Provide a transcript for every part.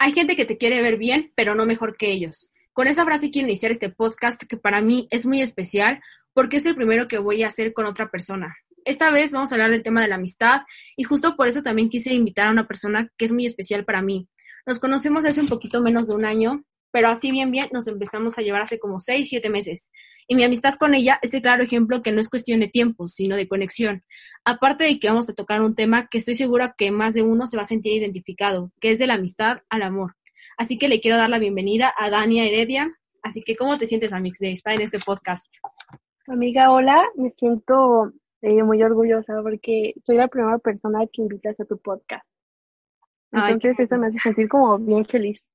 Hay gente que te quiere ver bien, pero no mejor que ellos. Con esa frase quiero iniciar este podcast que para mí es muy especial porque es el primero que voy a hacer con otra persona. Esta vez vamos a hablar del tema de la amistad y justo por eso también quise invitar a una persona que es muy especial para mí. Nos conocemos hace un poquito menos de un año, pero así bien bien nos empezamos a llevar hace como seis, siete meses. Y mi amistad con ella es el claro ejemplo que no es cuestión de tiempo, sino de conexión. Aparte de que vamos a tocar un tema que estoy segura que más de uno se va a sentir identificado, que es de la amistad al amor. Así que le quiero dar la bienvenida a Dania Heredia. Así que, ¿cómo te sientes, Amix, de estar en este podcast? Amiga, hola, me siento eh, muy orgullosa porque soy la primera persona que invitas a tu podcast. Entonces, eso me hace sentir como bien feliz.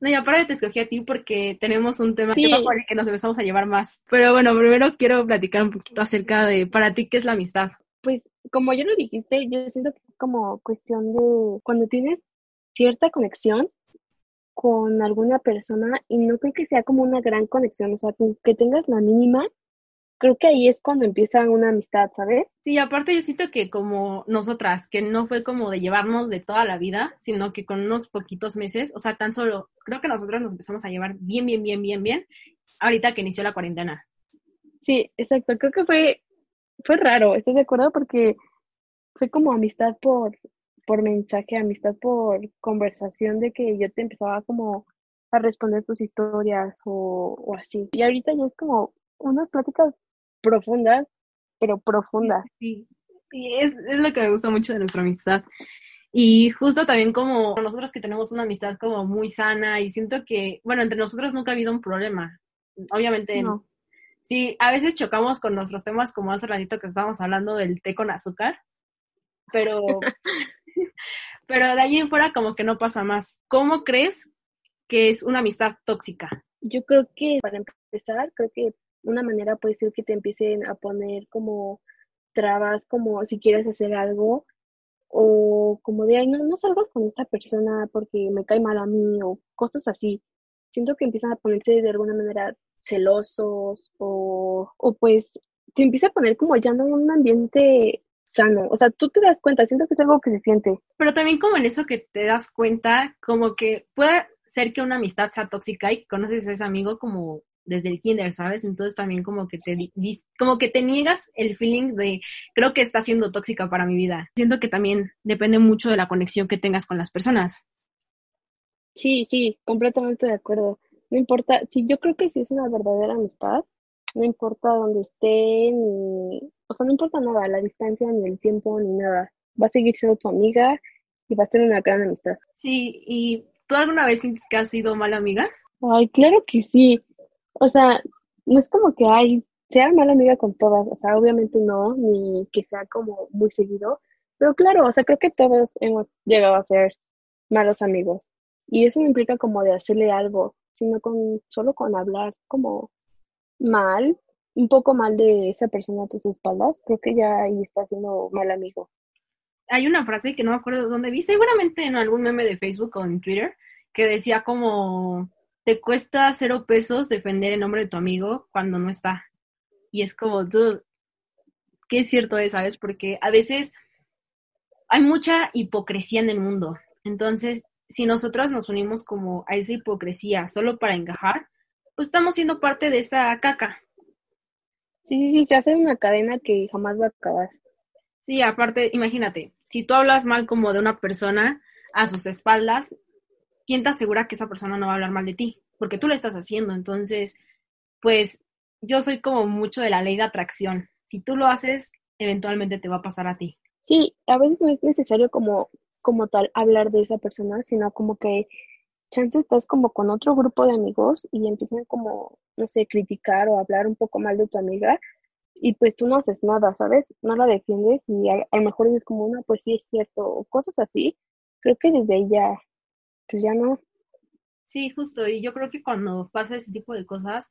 No, y aparte te escogí a ti porque tenemos un tema que, que nos empezamos a llevar más. Pero bueno, primero quiero platicar un poquito acerca de para ti qué es la amistad. Pues como ya lo dijiste, yo siento que es como cuestión de cuando tienes cierta conexión con alguna persona y no creo que sea como una gran conexión, o sea, que tengas la mínima, creo que ahí es cuando empieza una amistad, ¿sabes? Sí, aparte yo siento que como nosotras, que no fue como de llevarnos de toda la vida, sino que con unos poquitos meses, o sea, tan solo, creo que nosotros nos empezamos a llevar bien, bien, bien, bien, bien, ahorita que inició la cuarentena. Sí, exacto, creo que fue, fue raro, estoy de acuerdo porque fue como amistad por, por mensaje, amistad por conversación de que yo te empezaba como a responder tus historias o, o así. Y ahorita ya es como unas pláticas profundas, pero profundas. Sí, sí. es, es lo que me gusta mucho de nuestra amistad. Y justo también como nosotros que tenemos una amistad como muy sana y siento que, bueno, entre nosotros nunca ha habido un problema. Obviamente, no. sí, a veces chocamos con nuestros temas como hace ratito que estábamos hablando del té con azúcar, pero Pero de allí en fuera como que no pasa más. ¿Cómo crees que es una amistad tóxica? Yo creo que para empezar, creo que una manera puede ser que te empiecen a poner como trabas, como si quieres hacer algo, o como de, ay, no, no salgas con esta persona porque me cae mal a mí, o cosas así. Siento que empiezan a ponerse de alguna manera celosos, o, o pues se empieza a poner como ya no un ambiente sano. O sea, tú te das cuenta, siento que es algo que se siente. Pero también como en eso que te das cuenta, como que puede ser que una amistad sea tóxica y que conoces a ese amigo como desde el kinder, ¿sabes? Entonces también como que te como que te niegas el feeling de creo que está siendo tóxica para mi vida. Siento que también depende mucho de la conexión que tengas con las personas. Sí, sí, completamente de acuerdo. No importa, sí, yo creo que si es una verdadera amistad, no importa dónde estén, o sea, no importa nada, la distancia, ni el tiempo, ni nada. Va a seguir siendo tu amiga y va a ser una gran amistad. Sí, ¿y tú alguna vez sientes que has sido mala amiga? Ay, claro que sí. O sea, no es como que hay, sea mala amiga con todas, o sea, obviamente no, ni que sea como muy seguido, pero claro, o sea, creo que todos hemos llegado a ser malos amigos. Y eso no implica como de hacerle algo, sino con solo con hablar como mal, un poco mal de esa persona a tus espaldas, creo que ya ahí está siendo mal amigo. Hay una frase que no me acuerdo dónde vi, seguramente en algún meme de Facebook o en Twitter, que decía como, te cuesta cero pesos defender el nombre de tu amigo cuando no está. Y es como, dude, qué cierto es, ¿sabes? Porque a veces hay mucha hipocresía en el mundo. Entonces, si nosotros nos unimos como a esa hipocresía solo para encajar, pues estamos siendo parte de esa caca. Sí, sí, sí, se hace una cadena que jamás va a acabar. Sí, aparte, imagínate, si tú hablas mal como de una persona a sus espaldas, ¿quién te asegura que esa persona no va a hablar mal de ti? Porque tú lo estás haciendo. Entonces, pues yo soy como mucho de la ley de atracción. Si tú lo haces, eventualmente te va a pasar a ti. Sí, a veces no es necesario como, como tal hablar de esa persona, sino como que chance estás como con otro grupo de amigos y empiezan como, no sé, criticar o hablar un poco mal de tu amiga y pues tú no haces nada, ¿sabes? No la defiendes y a, lo mejor dices como una, pues sí es cierto, cosas así. Creo que desde ahí ya, pues ya no. Sí, justo, y yo creo que cuando pasa ese tipo de cosas,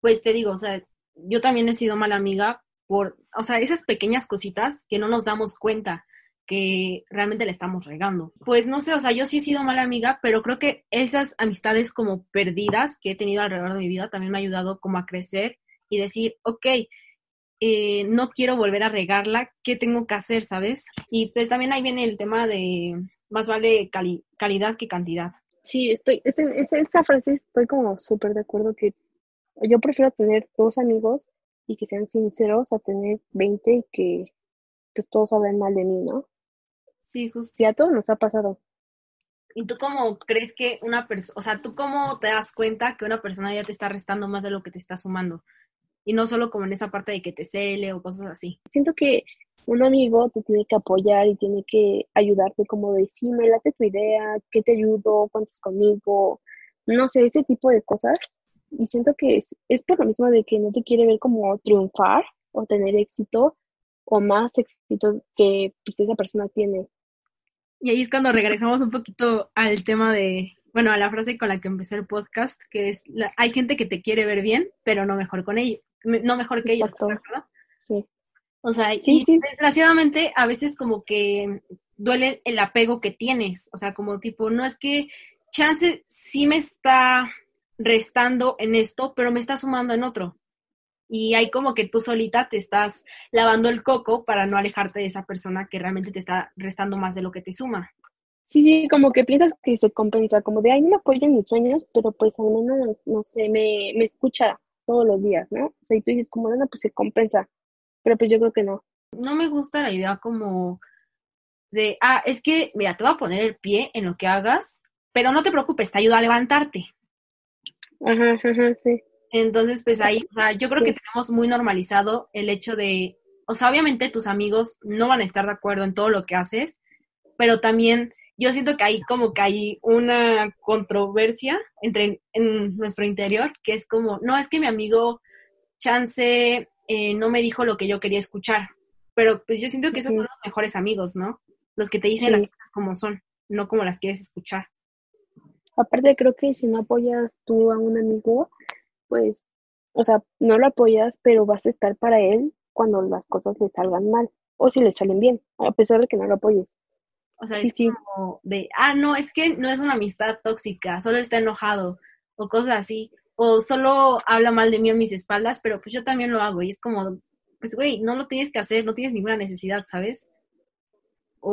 pues te digo, o sea, yo también he sido mala amiga por, o sea, esas pequeñas cositas que no nos damos cuenta que realmente le estamos regando. Pues no sé, o sea, yo sí he sido mala amiga, pero creo que esas amistades como perdidas que he tenido alrededor de mi vida también me ha ayudado como a crecer y decir, ok, eh, no quiero volver a regarla, ¿qué tengo que hacer, sabes? Y pues también ahí viene el tema de más vale calidad que cantidad. Sí, estoy, es, esa frase estoy como súper de acuerdo que yo prefiero tener dos amigos y que sean sinceros a tener 20 y que pues todos hablen mal de mí, ¿no? Sí, justo. Sí, a todos nos ha pasado. ¿Y tú cómo crees que una persona, o sea, tú cómo te das cuenta que una persona ya te está restando más de lo que te está sumando? Y no solo como en esa parte de que te cele o cosas así. Siento que un amigo te tiene que apoyar y tiene que ayudarte como de, sí, me late tu idea, que te ayudo, cuentas conmigo, no sé, ese tipo de cosas. Y siento que es, es por lo mismo de que no te quiere ver como triunfar o tener éxito o más éxito que pues, esa persona tiene. Y ahí es cuando regresamos un poquito al tema de, bueno, a la frase con la que empecé el podcast, que es, hay gente que te quiere ver bien, pero no mejor con ellos, no mejor que ellos, Sí. O sea, y desgraciadamente a veces como que duele el apego que tienes, o sea, como tipo, no es que chance sí me está restando en esto, pero me está sumando en otro. Y hay como que tú solita te estás lavando el coco para no alejarte de esa persona que realmente te está restando más de lo que te suma. Sí, sí, como que piensas que se compensa, como de, ay, no me apoyo en mis sueños, pero pues al menos, no sé, me, me escucha todos los días, ¿no? O sea, y tú dices, como, no, pues se compensa pero pues yo creo que no. No me gusta la idea como de, ah, es que, mira, te voy a poner el pie en lo que hagas, pero no te preocupes, te ayuda a levantarte. Ajá, ajá, sí. Entonces, pues ahí, o sea, yo creo que tenemos muy normalizado el hecho de, o sea, obviamente tus amigos no van a estar de acuerdo en todo lo que haces, pero también yo siento que hay como que hay una controversia entre en nuestro interior, que es como, no, es que mi amigo chance eh, no me dijo lo que yo quería escuchar. Pero pues yo siento que esos son los mejores amigos, ¿no? Los que te dicen las cosas como son, no como las quieres escuchar. Aparte, creo que si no apoyas tú a un amigo, pues, o sea, no lo apoyas, pero vas a estar para él cuando las cosas le salgan mal o si le salen bien, a pesar de que no lo apoyes. O sea, es como de, ah, no, es que no es una amistad tóxica, solo está enojado o cosas así o solo habla mal de mí a mis espaldas, pero pues yo también lo hago y es como, pues güey, no lo tienes que hacer, no tienes ninguna necesidad, ¿sabes?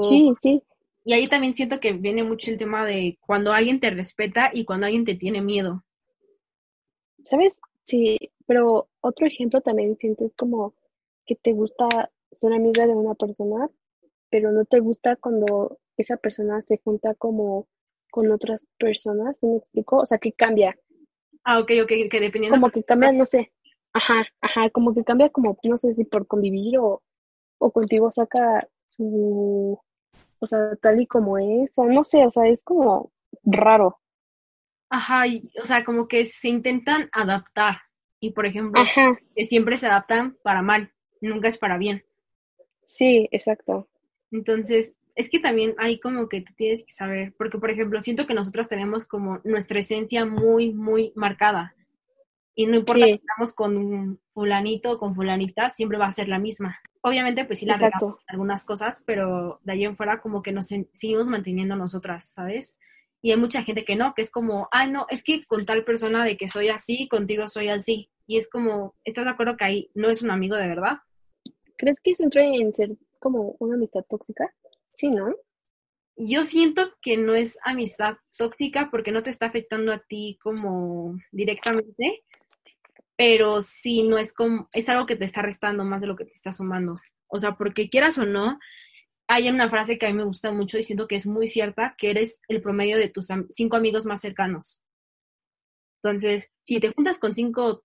sí, sí. Y ahí también siento que viene mucho el tema de cuando alguien te respeta y cuando alguien te tiene miedo. ¿Sabes? Sí, pero otro ejemplo también sientes como que te gusta ser amiga de una persona, pero no te gusta cuando esa persona se junta como con otras personas, ¿sí me explico? O sea, que cambia, Ah, ok, ok, que dependiendo. Como que cambia, no sé. Ajá, ajá, como que cambia como, no sé si por convivir o, o contigo saca su, o sea, tal y como es, o no sé, o sea, es como raro. Ajá, y, o sea, como que se intentan adaptar. Y por ejemplo, que siempre se adaptan para mal, nunca es para bien. Sí, exacto. Entonces, es que también hay como que tú tienes que saber, porque por ejemplo, siento que nosotros tenemos como nuestra esencia muy, muy marcada. Y no importa si estamos con fulanito o con fulanita, siempre va a ser la misma. Obviamente, pues sí la regamos algunas cosas, pero de ahí en fuera como que nos seguimos manteniendo nosotras, ¿sabes? Y hay mucha gente que no, que es como, ay, no, es que con tal persona de que soy así, contigo soy así. Y es como, ¿estás de acuerdo que ahí no es un amigo de verdad? ¿Crees que eso entra en ser como una amistad tóxica? Sí, ¿no? Yo siento que no es amistad tóxica porque no te está afectando a ti como directamente, pero sí no es como, es algo que te está restando más de lo que te está sumando. O sea, porque quieras o no, hay una frase que a mí me gusta mucho y siento que es muy cierta, que eres el promedio de tus cinco amigos más cercanos. Entonces, si te juntas con cinco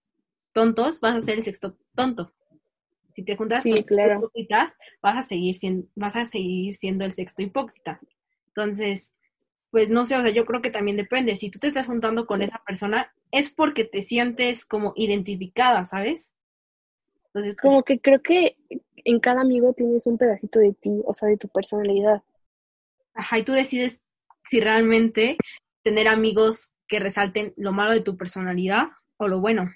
tontos, vas a ser el sexto tonto. Si te juntas con hipócritas, vas a seguir siendo, vas a seguir siendo el sexto hipócrita. Entonces, pues no sé, o sea, yo creo que también depende. Si tú te estás juntando con esa persona, es porque te sientes como identificada, ¿sabes? Entonces, pues como que creo que en cada amigo tienes un pedacito de ti, o sea, de tu personalidad. Ajá, y tú decides si realmente tener amigos que resalten lo malo de tu personalidad o lo bueno.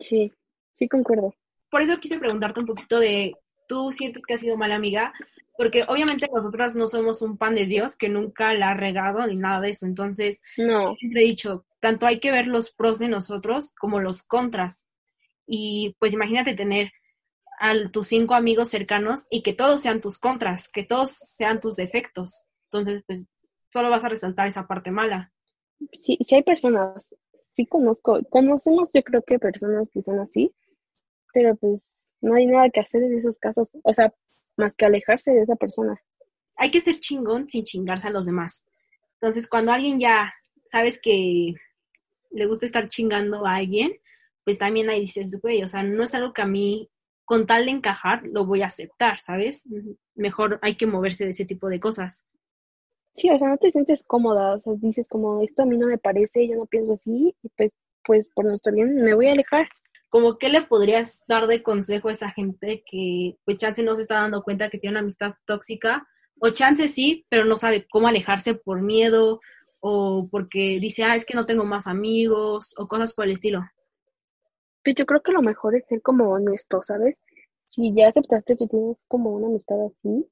sí, sí concuerdo por eso quise preguntarte un poquito de, ¿tú sientes que has sido mala amiga? Porque obviamente nosotras no somos un pan de Dios que nunca la ha regado ni nada de eso. Entonces, no. siempre he dicho, tanto hay que ver los pros de nosotros como los contras. Y pues imagínate tener a tus cinco amigos cercanos y que todos sean tus contras, que todos sean tus defectos. Entonces, pues solo vas a resaltar esa parte mala. Sí, sí hay personas, sí conozco, conocemos yo creo que personas que son así, pero pues no hay nada que hacer en esos casos, o sea, más que alejarse de esa persona. Hay que ser chingón sin chingarse a los demás. Entonces, cuando alguien ya sabes que le gusta estar chingando a alguien, pues también ahí dices, güey, o sea, no es algo que a mí, con tal de encajar, lo voy a aceptar, ¿sabes? Mejor hay que moverse de ese tipo de cosas. Sí, o sea, no te sientes cómoda, o sea, dices como, esto a mí no me parece, yo no pienso así, y pues, pues por nuestro bien me voy a alejar. Como, ¿qué le podrías dar de consejo a esa gente que, pues, chance no se está dando cuenta que tiene una amistad tóxica? O chance sí, pero no sabe cómo alejarse por miedo o porque dice, ah, es que no tengo más amigos o cosas por el estilo. Pues yo creo que lo mejor es ser como honesto, ¿sabes? Si ya aceptaste que tienes como una amistad así,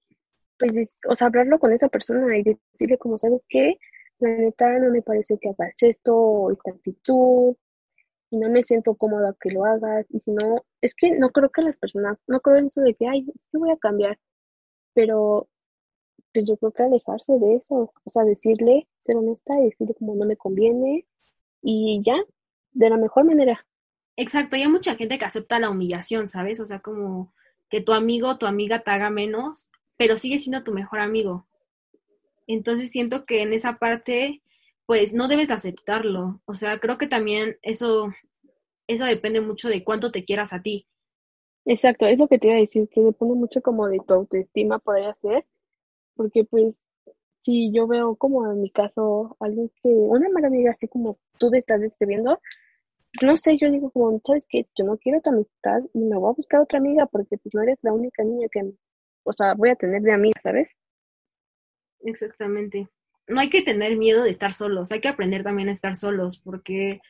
pues, o sea, hablarlo con esa persona y decirle como, ¿sabes qué? La neta no me parece que hagas esto o esta actitud y no me siento cómoda que lo hagas y si no, es que no creo que las personas, no creo en eso de que, ay, es que voy a cambiar, pero pues yo creo que alejarse de eso, o sea, decirle, ser honesta y decirle como no me conviene y ya, de la mejor manera. Exacto, y hay mucha gente que acepta la humillación, ¿sabes? O sea, como que tu amigo tu amiga te haga menos, pero sigue siendo tu mejor amigo. Entonces siento que en esa parte, pues no debes de aceptarlo. O sea, creo que también eso, eso depende mucho de cuánto te quieras a ti. Exacto, es lo que te iba a decir, que depende mucho como de tu autoestima, podría ser porque pues si yo veo como en mi caso alguien que, una mala amiga así como tú te estás describiendo, no sé, yo digo como, ¿sabes qué? Yo no quiero tu amistad y me voy a buscar otra amiga porque pues no eres la única niña que, o sea, voy a tener de amiga, ¿sabes? Exactamente. No hay que tener miedo de estar solos, hay que aprender también a estar solos porque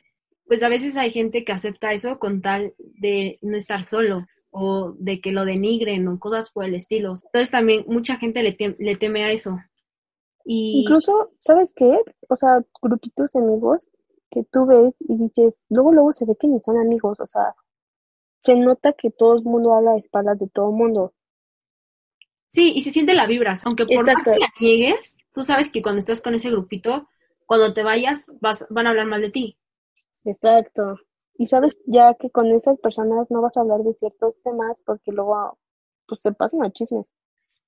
pues a veces hay gente que acepta eso con tal de no estar solo o de que lo denigren o cosas por el estilo. Entonces también mucha gente le, le teme a eso. Y... Incluso, ¿sabes qué? O sea, grupitos de amigos que tú ves y dices, luego luego se ve que ni son amigos, o sea, se nota que todo el mundo habla a espaldas de todo el mundo. Sí, y se siente la vibras, aunque por más que la niegues, tú sabes que cuando estás con ese grupito, cuando te vayas, vas, van a hablar mal de ti. Exacto. Y sabes ya que con esas personas no vas a hablar de ciertos temas porque luego pues se pasan a chismes.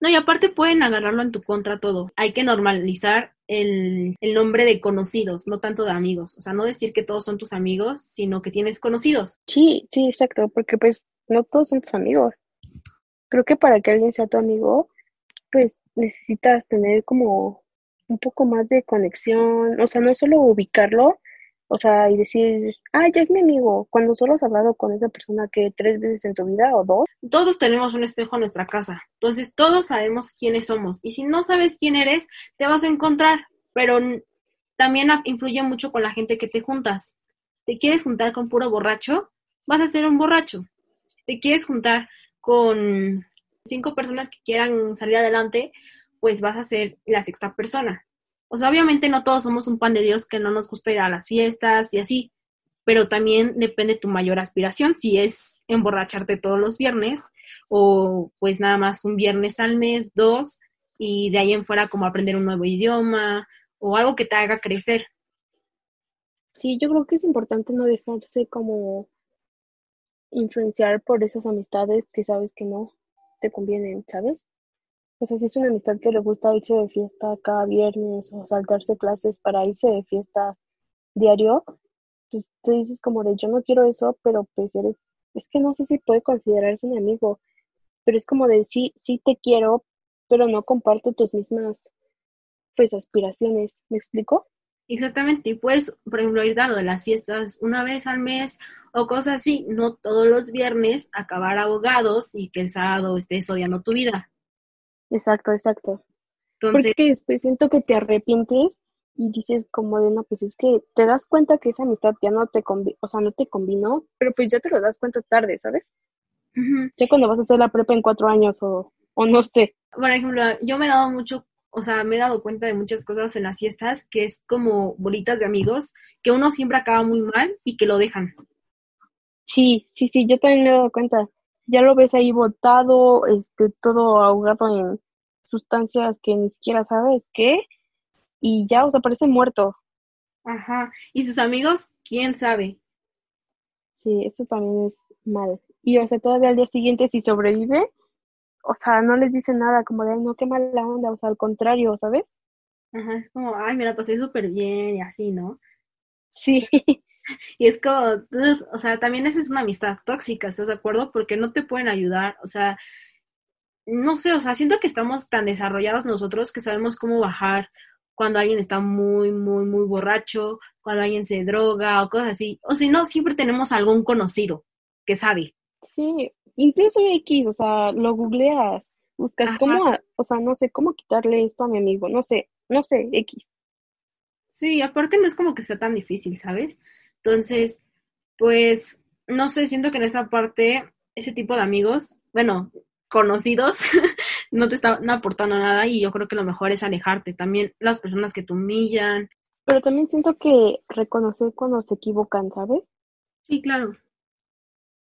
No, y aparte pueden agarrarlo en tu contra todo. Hay que normalizar el, el, nombre de conocidos, no tanto de amigos. O sea, no decir que todos son tus amigos, sino que tienes conocidos. Sí, sí, exacto, porque pues no todos son tus amigos. Creo que para que alguien sea tu amigo, pues necesitas tener como un poco más de conexión, o sea, no solo ubicarlo, o sea, y decir, ah, ya es mi amigo, cuando solo has hablado con esa persona que tres veces en tu vida o dos. Todos tenemos un espejo en nuestra casa, entonces todos sabemos quiénes somos. Y si no sabes quién eres, te vas a encontrar, pero también influye mucho con la gente que te juntas. ¿Te quieres juntar con puro borracho? Vas a ser un borracho. ¿Te quieres juntar con cinco personas que quieran salir adelante? Pues vas a ser la sexta persona. O sea, obviamente no todos somos un pan de Dios que no nos gusta ir a las fiestas y así, pero también depende tu mayor aspiración, si es emborracharte todos los viernes o pues nada más un viernes al mes, dos, y de ahí en fuera como aprender un nuevo idioma o algo que te haga crecer. Sí, yo creo que es importante no dejarse como influenciar por esas amistades que sabes que no te convienen, ¿sabes? O sea, si es una amistad que le gusta irse de fiesta cada viernes o saltarse clases para irse de fiesta diario, pues tú dices como de yo no quiero eso, pero pues eres, es que no sé si puede considerarse un amigo, pero es como de sí, sí te quiero, pero no comparto tus mismas pues aspiraciones, ¿me explico? Exactamente, y puedes, por ejemplo, ir dando de las fiestas una vez al mes o cosas así, no todos los viernes acabar abogados y que el sábado estés odiando tu vida. Exacto, exacto. Porque después siento que te arrepientes y dices como de no, pues es que te das cuenta que esa amistad ya no te convi o sea, no te combinó, pero pues ya te lo das cuenta tarde, ¿sabes? Ya cuando vas a hacer la prepa en cuatro años o, o no sé. Por ejemplo, yo me he dado mucho, o sea, me he dado cuenta de muchas cosas en las fiestas que es como bolitas de amigos, que uno siempre acaba muy mal y que lo dejan. Sí, sí, sí, yo también me he dado cuenta ya lo ves ahí botado, este, todo ahogado en sustancias que ni siquiera sabes qué, y ya, o sea, parece muerto. Ajá. Y sus amigos, quién sabe. Sí, eso también es mal. Y, o sea, todavía al día siguiente, si sobrevive, o sea, no les dice nada, como de, no, qué mala onda, o sea, al contrario, ¿sabes? Ajá, es como, ay, me la pasé súper bien y así, ¿no? Sí. Y es como, o sea, también esa es una amistad tóxica, ¿estás de acuerdo? Porque no te pueden ayudar, o sea, no sé, o sea, siento que estamos tan desarrollados nosotros que sabemos cómo bajar cuando alguien está muy, muy, muy borracho, cuando alguien se droga o cosas así. O si no, siempre tenemos algún conocido que sabe. Sí, incluso X, o sea, lo googleas, buscas cómo, o sea, no sé, cómo quitarle esto a mi amigo, no sé, no sé, X. Sí, aparte no es como que sea tan difícil, ¿sabes? Entonces, pues, no sé, siento que en esa parte, ese tipo de amigos, bueno, conocidos, no te están aportando nada y yo creo que lo mejor es alejarte. También las personas que te humillan. Pero también siento que reconocer cuando se equivocan, ¿sabes? Sí, claro.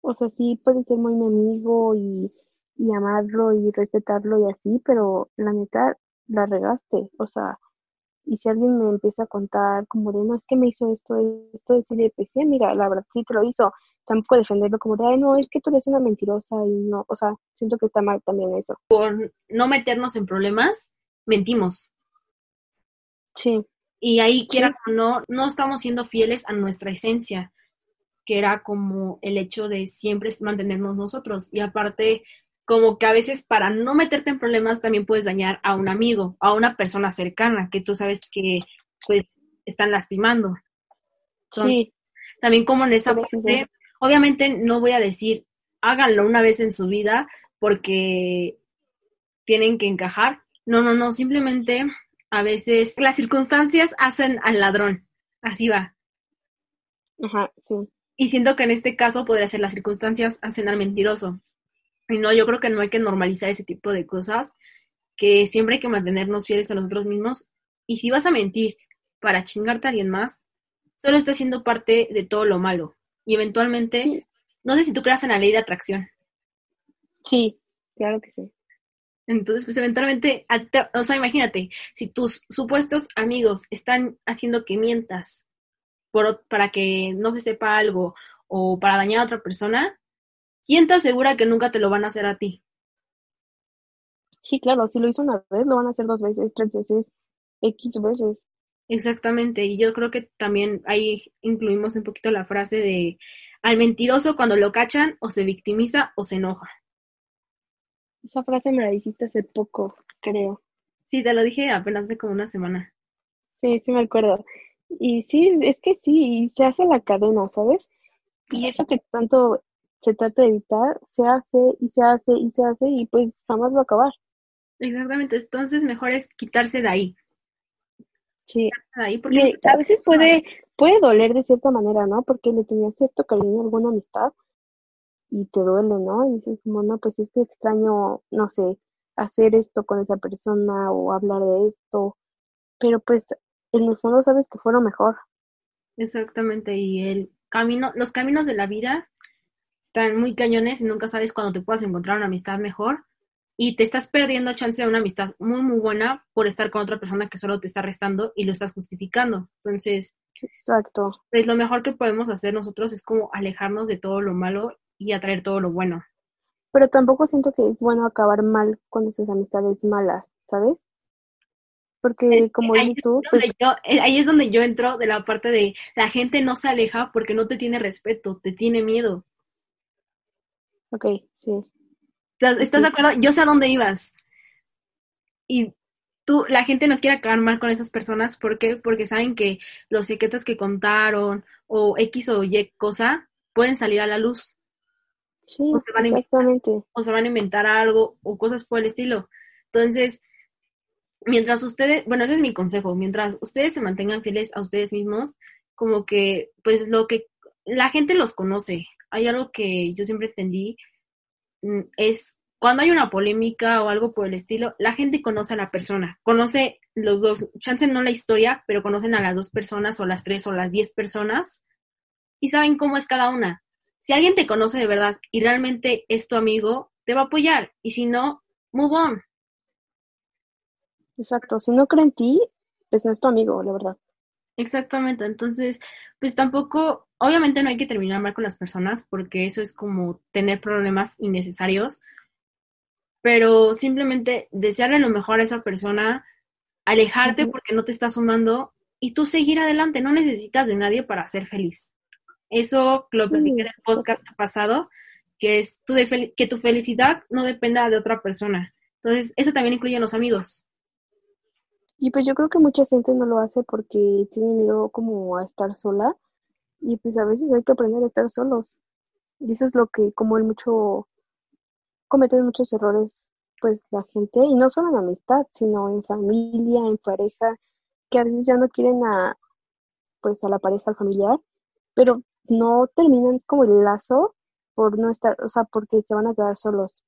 O sea, sí puede ser muy mi amigo y, y amarlo y respetarlo y así, pero la neta la regaste. O sea, y si alguien me empieza a contar como de, no, es que me hizo esto, esto, decirle, pues sí, mira, la verdad sí te lo hizo, tampoco defenderlo como de, ay, no, es que tú eres una mentirosa y no, o sea, siento que está mal también eso. Por no meternos en problemas, mentimos. Sí. Y ahí, quiera o no, no estamos siendo fieles a nuestra esencia, que era como el hecho de siempre mantenernos nosotros. Y aparte, como que a veces para no meterte en problemas también puedes dañar a un amigo, a una persona cercana que tú sabes que pues están lastimando. sí. También como en esa parte, obviamente no voy a decir háganlo una vez en su vida porque tienen que encajar. No, no, no, simplemente a veces las circunstancias hacen al ladrón. Así va. Ajá, sí. Y siento que en este caso podría ser las circunstancias hacen al mentiroso. Y no, yo creo que no hay que normalizar ese tipo de cosas, que siempre hay que mantenernos fieles a nosotros mismos. Y si vas a mentir para chingarte a alguien más, solo estás siendo parte de todo lo malo. Y eventualmente, no sé si tú creas en la ley de atracción. Sí, claro que sí. Entonces, pues eventualmente, o sea, imagínate, si tus supuestos amigos están haciendo que mientas por, para que no se sepa algo o para dañar a otra persona, ¿quién te asegura que nunca te lo van a hacer a ti? Sí, claro, si lo hizo una vez, lo van a hacer dos veces, tres veces, X veces. Exactamente, y yo creo que también ahí incluimos un poquito la frase de al mentiroso cuando lo cachan o se victimiza o se enoja. Esa frase me la dijiste hace poco, creo. Sí, te lo dije apenas hace como una semana. Sí, sí me acuerdo. Y sí, es que sí, se hace la cadena, ¿sabes? Y eso que tanto se trata de evitar, se hace y se hace y se hace y pues jamás va a acabar. Exactamente, entonces mejor es quitarse de ahí. Sí. ahí porque a veces puede, puede doler de cierta manera, ¿no? Porque le tenía cierto cariño a alguna amistad y te duele, ¿no? Y dices como, no, pues es que extraño, no sé, hacer esto con esa persona o hablar de esto, pero pues en el fondo sabes que fue lo mejor. Exactamente, y el camino, los caminos de la vida están muy cañones y nunca sabes cuándo te puedas encontrar una amistad mejor y te estás perdiendo chance de una amistad muy, muy buena por estar con otra persona que solo te está restando y lo estás justificando. Entonces, exacto. Pues lo mejor que podemos hacer nosotros es como alejarnos de todo lo malo y atraer todo lo bueno. Pero tampoco siento que es bueno acabar mal con esas amistades malas, ¿sabes? Porque como dices tú, pues... Eh, ahí es donde yo entro de la parte de la gente no se aleja porque no te tiene respeto, te tiene miedo. Ok, sí. ¿Estás, de acuerdo? Yo sé a dónde ibas. Y tú, la gente no quiere acabar mal con esas personas. ¿Por qué? Porque saben que los secretos que contaron o X o Y cosa pueden salir a la luz. Sí, exactamente. o se van a inventar algo o cosas por el estilo. Entonces, mientras ustedes, bueno, ese es mi consejo, mientras ustedes se mantengan fieles a ustedes mismos, como que, pues lo que la gente los conoce, hay algo que yo siempre entendí, mm, es cuando hay una polémica o algo por el estilo, la gente conoce a la persona, conoce los dos, chance no la historia, pero conocen a las dos personas o las tres o las diez personas y saben cómo es cada una. Si alguien te conoce de verdad y realmente es tu amigo, te va a apoyar y si no, move on. Exacto, si no cree en ti, pues no es tu amigo, la verdad. Exactamente, entonces, pues tampoco, obviamente no hay que terminar mal con las personas porque eso es como tener problemas innecesarios, pero simplemente desearle lo mejor a esa persona, alejarte porque no te está sumando y tú seguir adelante, no necesitas de nadie para ser feliz. Eso lo sí, en el podcast pasado, que es tu que tu felicidad no dependa de otra persona. Entonces, eso también incluye a los amigos. Y pues yo creo que mucha gente no lo hace porque tiene miedo como a estar sola y pues a veces hay que aprender a estar solos. Y eso es lo que como el mucho cometen muchos errores pues la gente y no solo en amistad, sino en familia, en pareja, que a veces ya no quieren a pues a la pareja, al familiar, pero no terminan como el lazo por no estar, o sea, porque se van a quedar solos.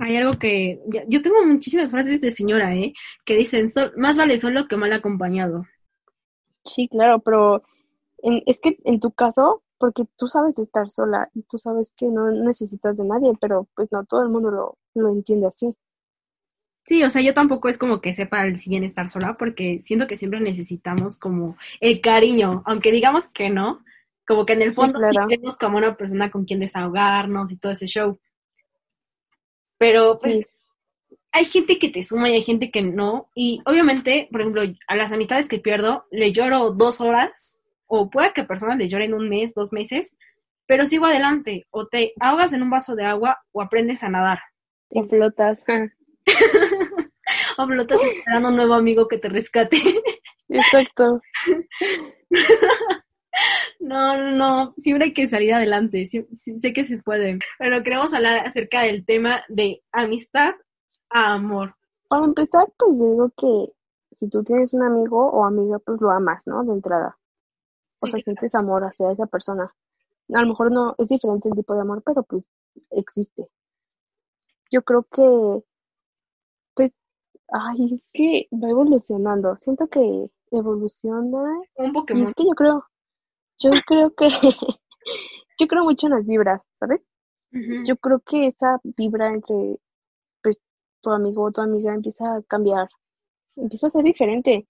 Hay algo que yo tengo muchísimas frases de señora, ¿eh? Que dicen, más vale solo que mal acompañado. Sí, claro, pero es que en tu caso, porque tú sabes estar sola y tú sabes que no necesitas de nadie, pero pues no todo el mundo lo, lo entiende así. Sí, o sea, yo tampoco es como que sepa el siguiente estar sola, porque siento que siempre necesitamos como el cariño, aunque digamos que no, como que en el fondo tenemos como una persona con quien desahogarnos y todo ese show. Pero pues hay gente que te suma y hay gente que no. Y obviamente, por ejemplo, a las amistades que pierdo, le lloro dos horas, o puede que personas le lloren un mes, dos meses, pero sigo adelante. O te ahogas en un vaso de agua o aprendes a nadar. O flotas. o flotas esperando un nuevo amigo que te rescate. Exacto. No, no, no, siempre hay que salir adelante, sé que se puede. Pero queremos hablar acerca del tema de amistad a amor. Para empezar, pues yo digo que si tú tienes un amigo o amiga, pues lo amas, ¿no? De entrada. O sea, sientes amor hacia esa persona. A lo mejor no es diferente el tipo de amor, pero pues existe. Yo creo que, pues, ay, es que va evolucionando. Siento que evoluciona. Un Pokémon. Y es que yo creo, yo creo que, yo creo mucho en las vibras, ¿sabes? Yo creo que esa vibra entre, pues, tu amigo o tu amiga empieza a cambiar, empieza a ser diferente.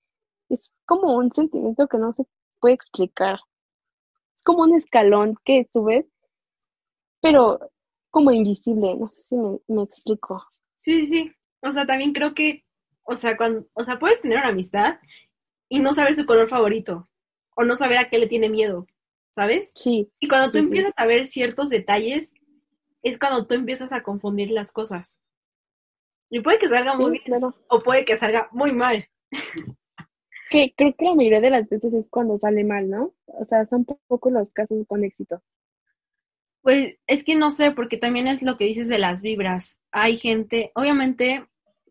Es como un sentimiento que no se puede explicar. Es como un escalón que subes, pero como invisible, no sé si me, me explico. Sí, sí, o sea, también creo que, o sea, cuando, o sea, puedes tener una amistad y no saber su color favorito, o no saber a qué le tiene miedo, ¿sabes? Sí. Y cuando tú empiezas a ver ciertos detalles, es cuando tú empiezas a confundir las cosas. Y puede que salga muy bien o puede que salga muy mal. Que creo que la mayoría de las veces es cuando sale mal, ¿no? O sea, son pocos los casos con éxito. Pues es que no sé, porque también es lo que dices de las vibras. Hay gente, obviamente,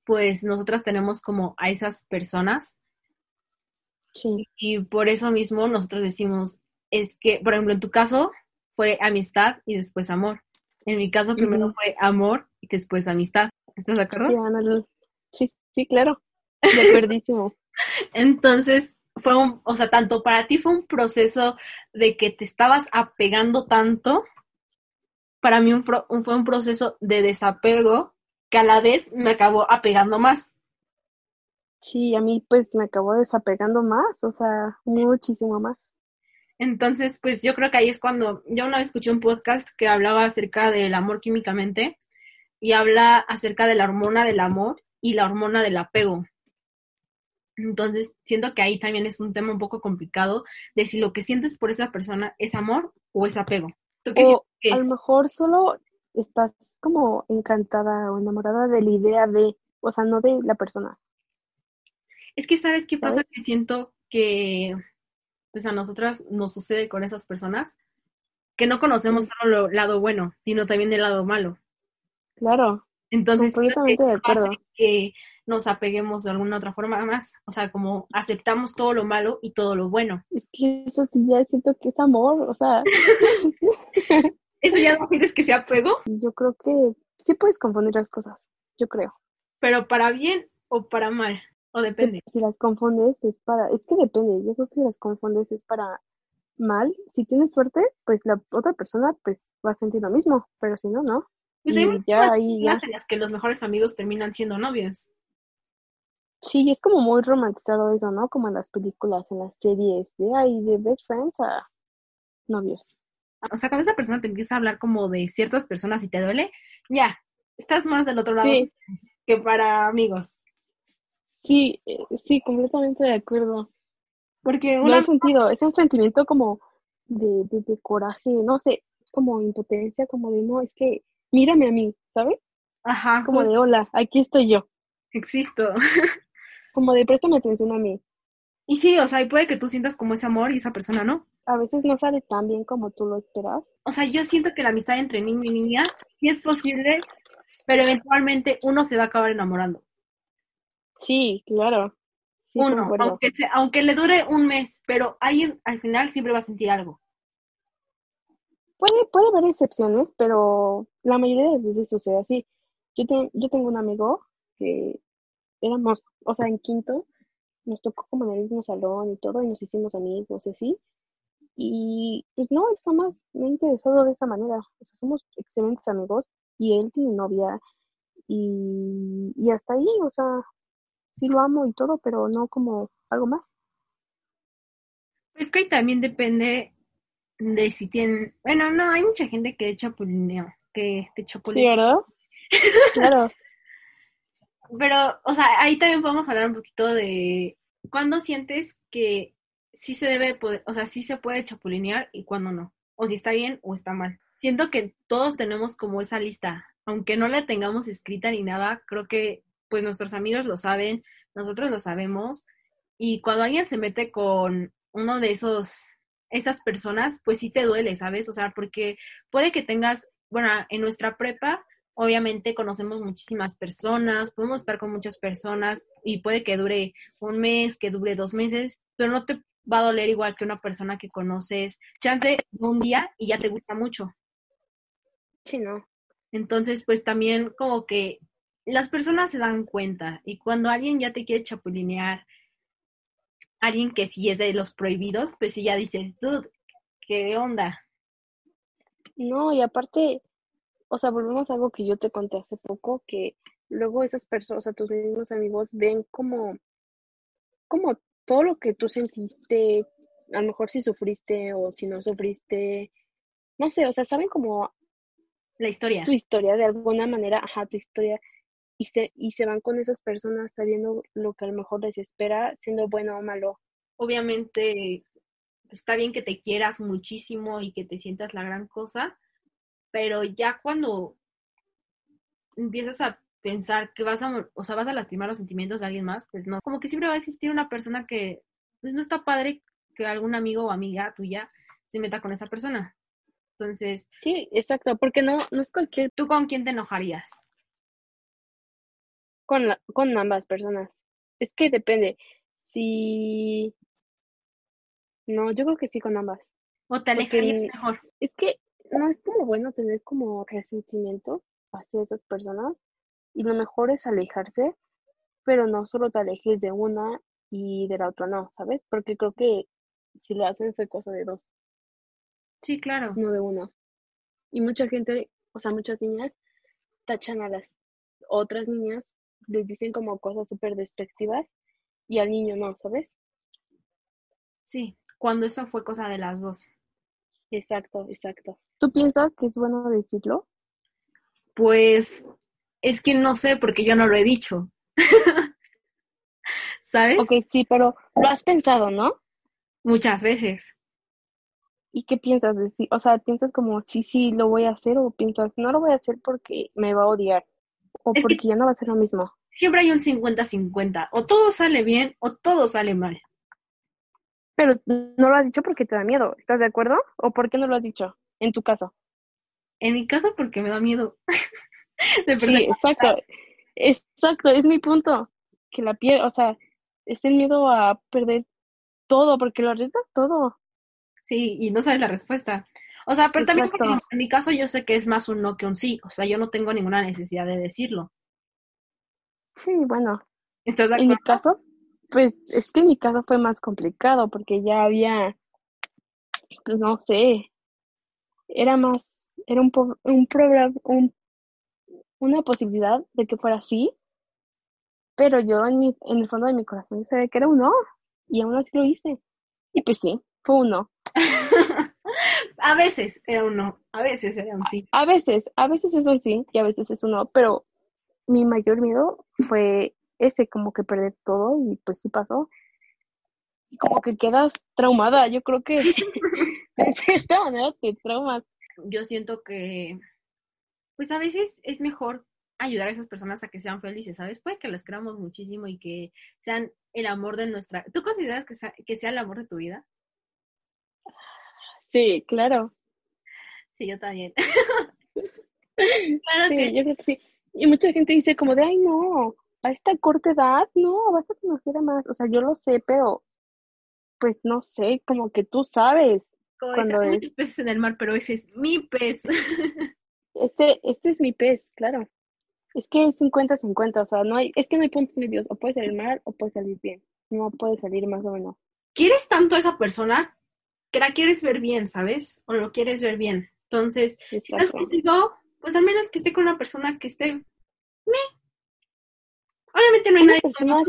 pues nosotras tenemos como a esas personas y por eso mismo nosotros decimos, es que, por ejemplo, en tu caso fue amistad y después amor. En mi caso primero fue amor y después amistad. ¿Estás de acuerdo? Sí, sí, claro. De acuerdísimo. Entonces, fue un, o sea, tanto para ti fue un proceso de que te estabas apegando tanto, para mí fue un proceso de desapego que a la vez me acabó apegando más. Sí, a mí pues me acabó desapegando más, o sea, muchísimo más. Entonces, pues yo creo que ahí es cuando yo una vez escuché un podcast que hablaba acerca del amor químicamente y habla acerca de la hormona del amor y la hormona del apego. Entonces, siento que ahí también es un tema un poco complicado de si lo que sientes por esa persona es amor o es apego. o a lo mejor solo estás como encantada o enamorada de la idea de, o sea, no de la persona. Es que, ¿sabes qué pasa? Que siento que, pues a nosotras nos sucede con esas personas que no conocemos solo el lado bueno, sino también el lado malo. Claro. Entonces, completamente de acuerdo. que nos apeguemos de alguna otra forma más, o sea, como aceptamos todo lo malo y todo lo bueno. Es que eso sí ya siento que es amor, o sea. ¿Eso ya no quieres que sea apego? Yo creo que sí puedes confundir las cosas, yo creo. Pero para bien o para mal. O depende. Si las confundes es para, es que depende, yo creo que si las confundes es para mal. Si tienes suerte, pues la otra persona pues va a sentir lo mismo, pero si no, no. Pues hay ya ahí ya. en las que los mejores amigos terminan siendo novios. Sí, es como muy romantizado eso, ¿no? Como en las películas, en las series de, ay, de best friends a novios. O sea, cuando esa persona te empieza a hablar como de ciertas personas y te duele, ya, estás más del otro lado Sí, que para amigos. Sí, eh, sí, completamente de acuerdo. Porque una, he sentido, es un sentimiento como de, de, de coraje, no sé, como impotencia, como de, no, es que mírame a mí, ¿sabes? ajá, Como pues de, hola, aquí estoy yo. existo. Como de, préstame atención a mí. Y sí, o sea, y puede que tú sientas como ese amor y esa persona no. A veces no sale tan bien como tú lo esperas. O sea, yo siento que la amistad entre niño y niña sí es posible, pero eventualmente uno se va a acabar enamorando. Sí, claro. Sí, Uno, aunque, se- aunque le dure un mes, pero alguien al final siempre va a sentir algo. Puede, puede haber excepciones, pero la mayoría de veces sucede así. Yo, te- yo tengo un amigo que éramos, o sea, en quinto, nos tocó como en el mismo salón y todo, y nos hicimos amigos y así. Y pues no, él jamás me ha interesado de esa manera. O sea, somos excelentes amigos y él tiene novia y, y hasta ahí, o sea, sí lo amo y todo, pero no como algo más. Es que también depende de si tienen... Bueno, no, hay mucha gente que chapulinea, que te Sí, chapulinea. ¿verdad? Claro. Pero, o sea, ahí también podemos hablar un poquito de cuándo sientes que sí se debe poder, o sea, sí se puede chapulinear y cuándo no. O si está bien o está mal. Siento que todos tenemos como esa lista, aunque no la tengamos escrita ni nada, creo que pues nuestros amigos lo saben, nosotros lo sabemos, y cuando alguien se mete con uno de esos, esas personas, pues sí te duele, ¿sabes? O sea, porque puede que tengas, bueno, en nuestra prepa, obviamente conocemos muchísimas personas, podemos estar con muchas personas y puede que dure un mes, que dure dos meses, pero no te va a doler igual que una persona que conoces, chance de un día y ya te gusta mucho. Sí, no. Entonces, pues también como que las personas se dan cuenta y cuando alguien ya te quiere chapulinear, alguien que sí es de los prohibidos, pues sí ya dices, dude, ¿qué onda? No, y aparte, o sea, volvemos a algo que yo te conté hace poco, que luego esas personas, o sea, tus mismos amigos ven como, como todo lo que tú sentiste, a lo mejor si sufriste o si no sufriste, no sé, o sea, saben como La historia. tu historia de alguna manera, ajá, tu historia, y se, y se van con esas personas sabiendo lo que a lo mejor les espera, siendo bueno o malo. Obviamente está bien que te quieras muchísimo y que te sientas la gran cosa, pero ya cuando empiezas a pensar que vas a, o sea, vas a lastimar los sentimientos de alguien más, pues no. Como que siempre va a existir una persona que, pues no está padre que algún amigo o amiga tuya se meta con esa persona. Entonces, Sí, exacto, porque no, no es cualquier, ¿tú con quién te enojarías? Con, la- con ambas personas. Es que depende. Si, no, yo creo que sí con ambas. ¿O te alejarías Porque mejor? es que no es como bueno tener como resentimiento hacia esas personas y lo mejor es alejarse, pero no solo te alejes de una y de la otra no, ¿sabes? Porque creo que si lo hacen fue cosa de dos, Sí, claro. no de una. Y mucha gente, o sea, muchas niñas tachan a las otras niñas, les dicen como cosas súper despectivas y al niño no, ¿sabes? Sí, cuando eso fue cosa de las dos. Exacto, exacto. ¿Tú piensas que es bueno decirlo? Pues es que no sé porque yo no lo he dicho. ¿Sabes? Ok, sí, pero lo has pensado, ¿no? Muchas veces. ¿Y qué piensas de sí? O sea, ¿piensas como sí, sí, lo voy a hacer o piensas no lo voy a hacer porque me va a odiar o Es que- porque ya no va a ser lo mismo? Siempre hay un 50-50. O todo sale bien o todo sale mal. Pero no lo has dicho porque te da miedo, ¿estás de acuerdo? ¿O por qué no lo has dicho? En tu caso. En mi caso porque me da miedo. de Sí, exacto. Exacto, es mi punto. Que la piel, o sea, es el miedo a perder todo porque lo arriesgas todo. Sí, y no sabes la respuesta. O sea, pero también porque Exacto. en mi caso yo sé que es más un no que un sí. O sea, yo no tengo ninguna necesidad de decirlo. Sí, bueno. ¿Estás de En mi acuerdo? caso, pues es que en mi caso fue más complicado porque ya había, pues no sé, era más, era un, po- un programa, un, una posibilidad de que fuera así, Pero yo en, mi, en el fondo de mi corazón sabía que era un no, y aún así lo hice. Y pues sí, fue un no. a veces era un no, a veces era un sí. A veces, a veces es un sí y a veces es un no, pero mi mayor miedo fue ese, como que perder todo y pues sí pasó. Y como que quedas traumada, yo creo que de cierta manera te traumas. Yo siento que, pues a veces es mejor ayudar a esas personas a que sean felices, ¿sabes? Puede que las queramos muchísimo y que sean el amor de nuestra... ¿Tú consideras que sea, que sea el amor de tu vida? Sí, claro. Sí, yo también. claro sí, yo creo que sí. Y mucha gente dice como de, ay, no, a esta corta edad, no, vas a conocer a más. O sea, yo lo sé, pero pues no sé, como que tú sabes. cuando hay muchos peces en el mar, pero ese es mi pez. este, este es mi pez, claro. Es que es 50-50, o sea, no hay, es que no hay puntos medios, o puede salir mal o puede salir bien, no puede salir más o menos. ¿Quieres tanto a esa persona que la quieres ver bien, ¿sabes? O lo quieres ver bien. Entonces, si estás contigo, pues al menos que esté con una persona que esté me. Obviamente no hay nadie. Persona...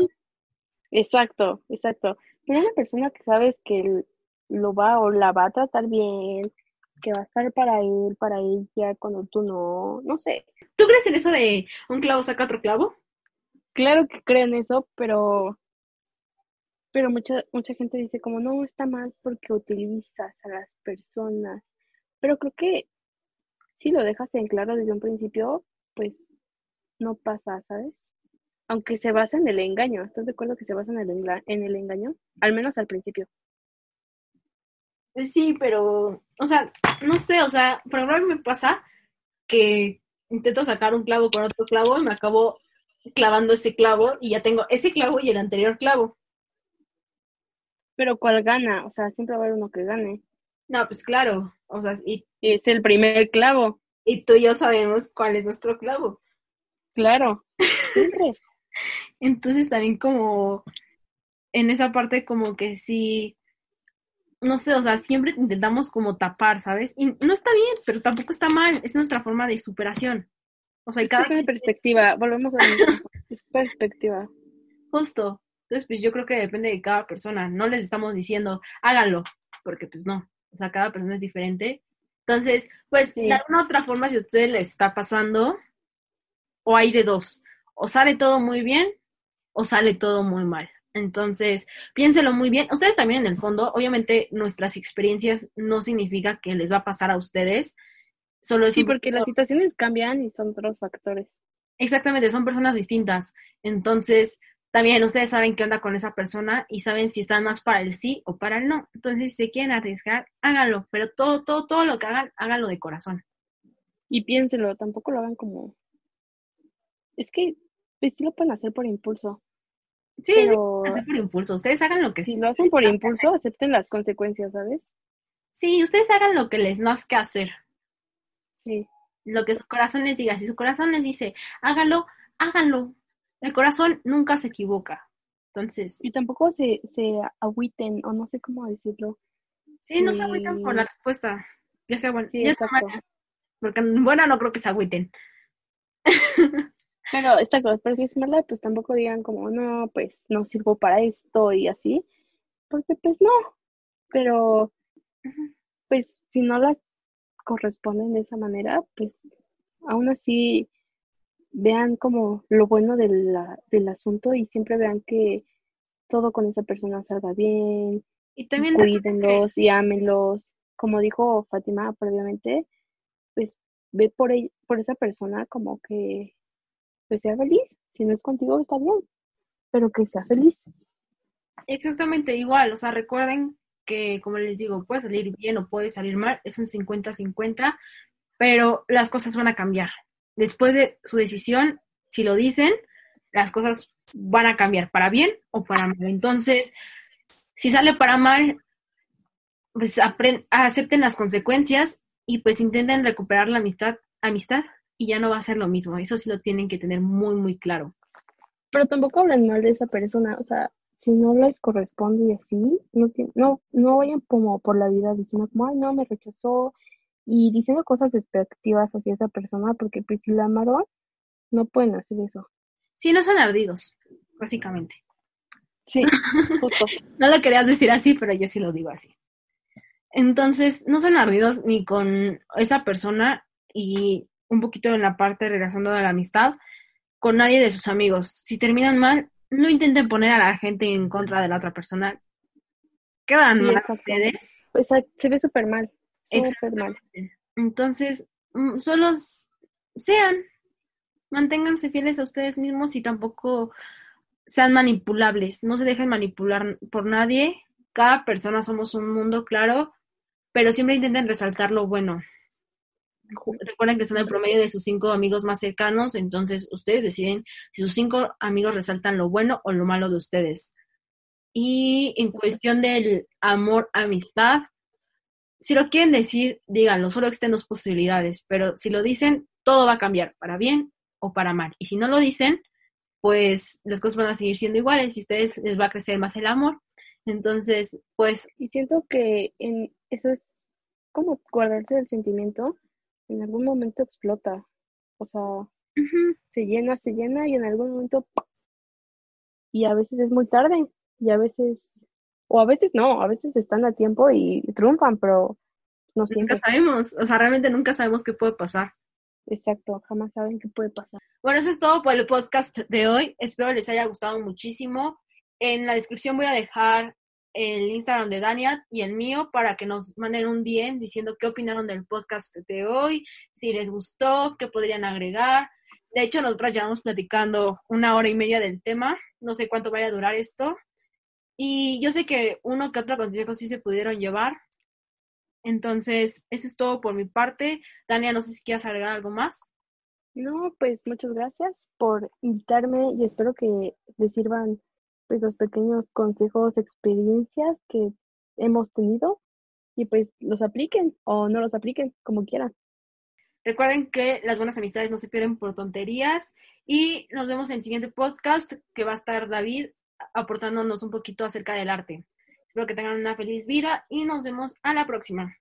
Exacto, exacto. Pero una persona que sabes que lo va o la va a tratar bien, que va a estar para él, para ella, cuando tú no, no sé. ¿Tú crees en eso de un clavo saca otro clavo? Claro que creo en eso, pero pero mucha mucha gente dice como no está mal porque utilizas a las personas. Pero creo que si lo dejas en claro desde un principio, pues no pasa, ¿sabes? Aunque se basa en el engaño. ¿Estás de acuerdo que se basa en el, en el engaño? Al menos al principio. Sí, pero, o sea, no sé, o sea, por me pasa que intento sacar un clavo con otro clavo y me acabo clavando ese clavo y ya tengo ese clavo y el anterior clavo. Pero ¿cuál gana? O sea, siempre va a haber uno que gane. No, pues claro, o sea, y, es el primer clavo. Y tú y yo sabemos cuál es nuestro clavo. Claro. Entonces también como en esa parte como que sí no sé, o sea, siempre intentamos como tapar, ¿sabes? Y no está bien, pero tampoco está mal, es nuestra forma de superación. O sea, es cada perspectiva, volvemos a es perspectiva. Justo. Entonces, pues yo creo que depende de cada persona. No les estamos diciendo, háganlo, porque pues no. O sea, cada persona es diferente. Entonces, pues de alguna otra forma, si a usted le está pasando, o hay de dos, o sale todo muy bien, o sale todo muy mal. Entonces, piénselo muy bien. Ustedes también en el fondo, obviamente nuestras experiencias no significa que les va a pasar a ustedes. Solo sí, porque las situaciones cambian y son otros factores. Exactamente, son personas distintas. Entonces, también ustedes saben qué onda con esa persona y saben si están más para el sí o para el no. Entonces, si se quieren arriesgar, háganlo, pero todo, todo, todo lo que hagan, háganlo de corazón. Y piénselo, tampoco lo hagan como... Es que pues, sí lo pueden hacer por impulso. Sí, pero... hacer por impulso. Ustedes hagan lo que Si lo hacen por impulso, acepten las consecuencias, ¿sabes? Sí, ustedes hagan lo que les que hacer. Sí. Lo que su corazón les diga. Si su corazón les dice, háganlo, háganlo. El corazón nunca se equivoca. Entonces. Y tampoco se, se agüiten, o no sé cómo decirlo. Sí, no se agüiten por la respuesta. Ya sea bueno. ya sea porque buena no creo que se agüiten. Pero esta cosa, pero si es mala, pues tampoco digan como, no, pues no sirvo para esto y así, porque pues no, pero pues si no las corresponden de esa manera, pues aún así vean como lo bueno de la, del asunto y siempre vean que todo con esa persona salga bien, y también cuídenlos y ámenlos, como dijo Fátima previamente, pues ve por, por esa persona como que pues sea feliz. Si no es contigo, está bien, pero que sea feliz. Exactamente igual, o sea, recuerden que, como les digo, puede salir bien o puede salir mal, es un 50-50, pero las cosas van a cambiar. Después de su decisión, si lo dicen, las cosas van a cambiar para bien o para mal. Entonces, si sale para mal, pues acepten las consecuencias y pues intenten recuperar la amistad, amistad y ya no va a ser lo mismo. Eso sí lo tienen que tener muy, muy claro. Pero tampoco hablan mal de esa persona, o sea, si no les corresponde y así, no, no, no vayan como por la vida diciendo como, ay, no, me rechazó, y diciendo cosas despectivas hacia esa persona, porque pues si la amaron, no pueden hacer eso. Sí, no son ardidos. básicamente. Sí, justo. no lo querías decir así, pero yo sí lo digo así. Entonces, no sean ardidos ni con esa persona y un poquito en la parte regresando de la amistad, con nadie de sus amigos. Si terminan mal, no intenten poner a la gente en contra de la otra persona. Quedan Sí, mal ustedes. Pues se ve súper mal. Mal. Entonces, mm, solo sean, manténganse fieles a ustedes mismos y tampoco sean manipulables. No se dejen manipular por nadie. Cada persona somos un mundo, claro, pero siempre intenten resaltar lo bueno. Recuerden que son el promedio de sus cinco amigos más cercanos, entonces ustedes deciden si sus cinco amigos resaltan lo bueno o lo malo de ustedes. Y en cuestión del amor, amistad, si lo quieren decir, díganlo, solo existen dos posibilidades, pero si lo dicen, todo va a cambiar, para bien o para mal. Y si no lo dicen, pues las cosas van a seguir siendo iguales y a ustedes les va a crecer más el amor. Entonces, pues Y siento que en eso es como guardarse del sentimiento, en algún momento explota. O sea, se llena, se llena y en algún momento y a veces es muy tarde y a veces o a veces no, a veces están a tiempo y triunfan, pero no nunca siempre. sabemos, o sea, realmente nunca sabemos qué puede pasar. Exacto, jamás saben qué puede pasar. Bueno, eso es todo por el podcast de hoy. Espero les haya gustado muchísimo. En la descripción voy a dejar el Instagram de Dania y el mío para que nos manden un DM diciendo qué opinaron del podcast de hoy, si les gustó, qué podrían agregar. De hecho, nosotras llevamos platicando una hora y media del tema. No sé cuánto vaya a durar esto. Y yo sé que uno que otro consejo sí se pudieron llevar. Entonces, eso es todo por mi parte. Dania, no sé si quieres agregar algo más. No, pues muchas gracias por invitarme y espero que les sirvan pues los pequeños consejos, experiencias que hemos tenido y pues los apliquen o no los apliquen, como quieran. Recuerden que las buenas amistades no se pierden por tonterías y nos vemos en el siguiente podcast que va a estar David aportándonos un poquito acerca del arte. Espero que tengan una feliz vida y nos vemos a la próxima.